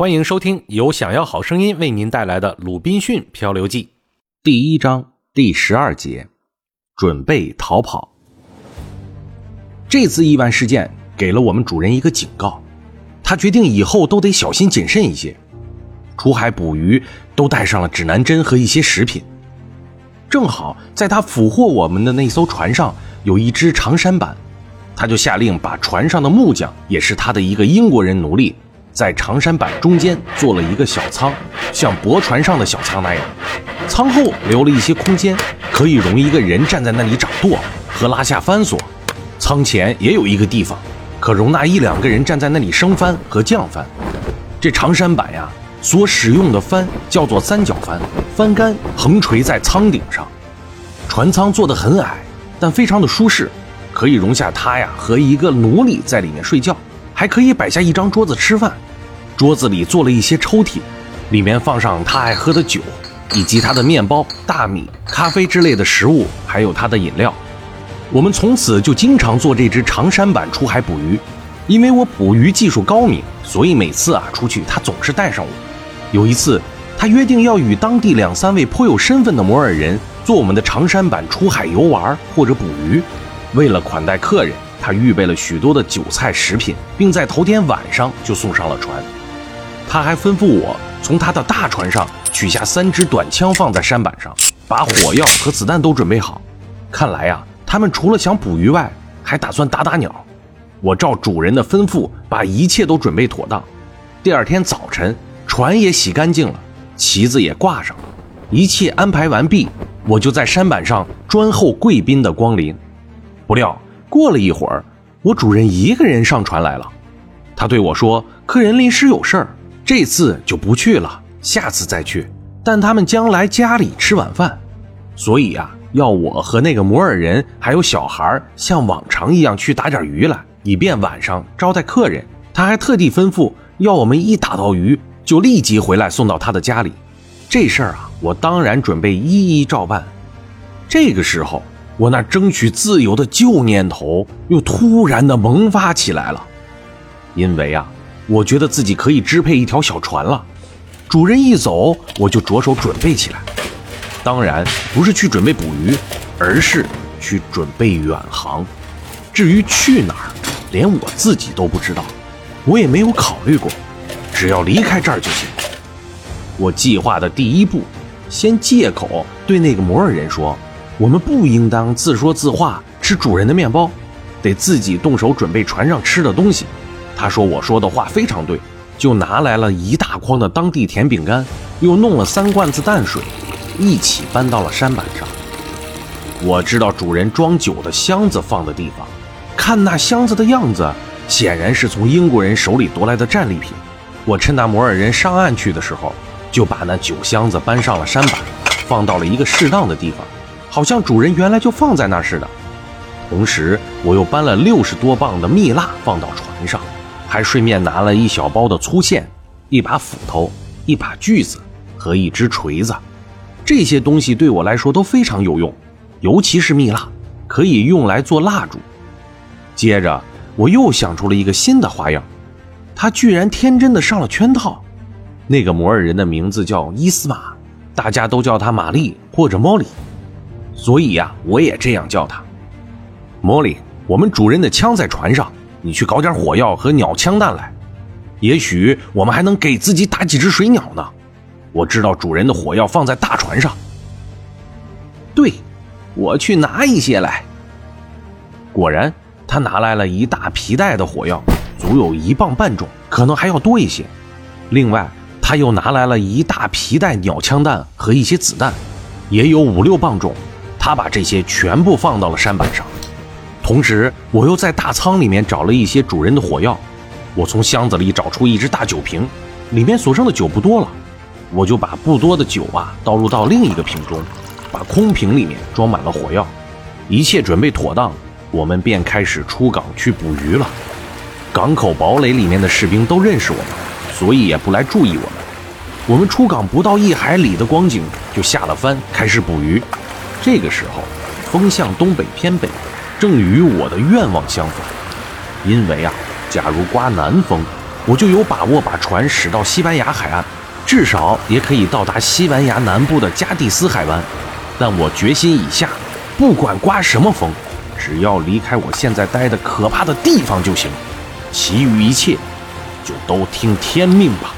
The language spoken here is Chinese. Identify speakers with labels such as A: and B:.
A: 欢迎收听由想要好声音为您带来的《鲁滨逊漂流记》第一章第十二节，准备逃跑。这次意外事件给了我们主人一个警告，他决定以后都得小心谨慎一些，出海捕鱼都带上了指南针和一些食品。正好在他俘获我们的那艘船上有一只长山板，他就下令把船上的木匠，也是他的一个英国人奴隶。在长山板中间做了一个小舱，像驳船上的小舱那样，舱后留了一些空间，可以容一个人站在那里掌舵和拉下帆索。舱前也有一个地方，可容纳一两个人站在那里升帆和降帆。这长山板呀，所使用的帆叫做三角帆，帆杆横垂在舱顶上。船舱做得很矮，但非常的舒适，可以容下他呀和一个奴隶在里面睡觉。还可以摆下一张桌子吃饭，桌子里做了一些抽屉，里面放上他爱喝的酒，以及他的面包、大米、咖啡之类的食物，还有他的饮料。我们从此就经常坐这只长山板出海捕鱼，因为我捕鱼技术高明，所以每次啊出去他总是带上我。有一次，他约定要与当地两三位颇有身份的摩尔人坐我们的长山板出海游玩或者捕鱼，为了款待客人。他预备了许多的酒菜食品，并在头天晚上就送上了船。他还吩咐我从他的大船上取下三支短枪，放在山板上，把火药和子弹都准备好。看来呀，他们除了想捕鱼外，还打算打打鸟。我照主人的吩咐，把一切都准备妥当。第二天早晨，船也洗干净了，旗子也挂上了，一切安排完毕，我就在山板上专候贵宾的光临。不料。过了一会儿，我主人一个人上船来了。他对我说：“客人临时有事儿，这次就不去了，下次再去。但他们将来家里吃晚饭，所以呀，要我和那个摩尔人还有小孩像往常一样去打点鱼来，以便晚上招待客人。他还特地吩咐要我们一打到鱼就立即回来送到他的家里。这事儿啊，我当然准备一一照办。这个时候。”我那争取自由的旧念头又突然的萌发起来了，因为啊，我觉得自己可以支配一条小船了。主人一走，我就着手准备起来。当然不是去准备捕鱼，而是去准备远航。至于去哪儿，连我自己都不知道，我也没有考虑过。只要离开这儿就行。我计划的第一步，先借口对那个摩尔人说。我们不应当自说自话吃主人的面包，得自己动手准备船上吃的东西。他说我说的话非常对，就拿来了一大筐的当地甜饼干，又弄了三罐子淡水，一起搬到了山板上。我知道主人装酒的箱子放的地方，看那箱子的样子，显然是从英国人手里夺来的战利品。我趁那摩尔人上岸去的时候，就把那酒箱子搬上了山板，放到了一个适当的地方。好像主人原来就放在那儿似的。同时，我又搬了六十多磅的蜜蜡放到船上，还顺便拿了一小包的粗线、一把斧头、一把锯子和一只锤子。这些东西对我来说都非常有用，尤其是蜜蜡，可以用来做蜡烛。接着，我又想出了一个新的花样，他居然天真的上了圈套。那个摩尔人的名字叫伊斯玛，大家都叫他玛丽或者莫里。所以呀，我也这样叫他。莫莉，我们主人的枪在船上，你去搞点火药和鸟枪弹来。也许我们还能给自己打几只水鸟呢。我知道主人的火药放在大船上。对，我去拿一些来。果然，他拿来了一大皮带的火药，足有一磅半重，可能还要多一些。另外，他又拿来了一大皮带鸟枪弹和一些子弹，也有五六磅重。他把这些全部放到了山板上，同时我又在大仓里面找了一些主人的火药。我从箱子里找出一只大酒瓶，里面所剩的酒不多了，我就把不多的酒啊倒入到另一个瓶中，把空瓶里面装满了火药。一切准备妥当，我们便开始出港去捕鱼了。港口堡垒里面的士兵都认识我们，所以也不来注意我们。我们出港不到一海里的光景，就下了帆开始捕鱼。这个时候，风向东北偏北，正与我的愿望相反。因为啊，假如刮南风，我就有把握把船驶到西班牙海岸，至少也可以到达西班牙南部的加的斯海湾。但我决心已下，不管刮什么风，只要离开我现在待的可怕的地方就行，其余一切就都听天命吧。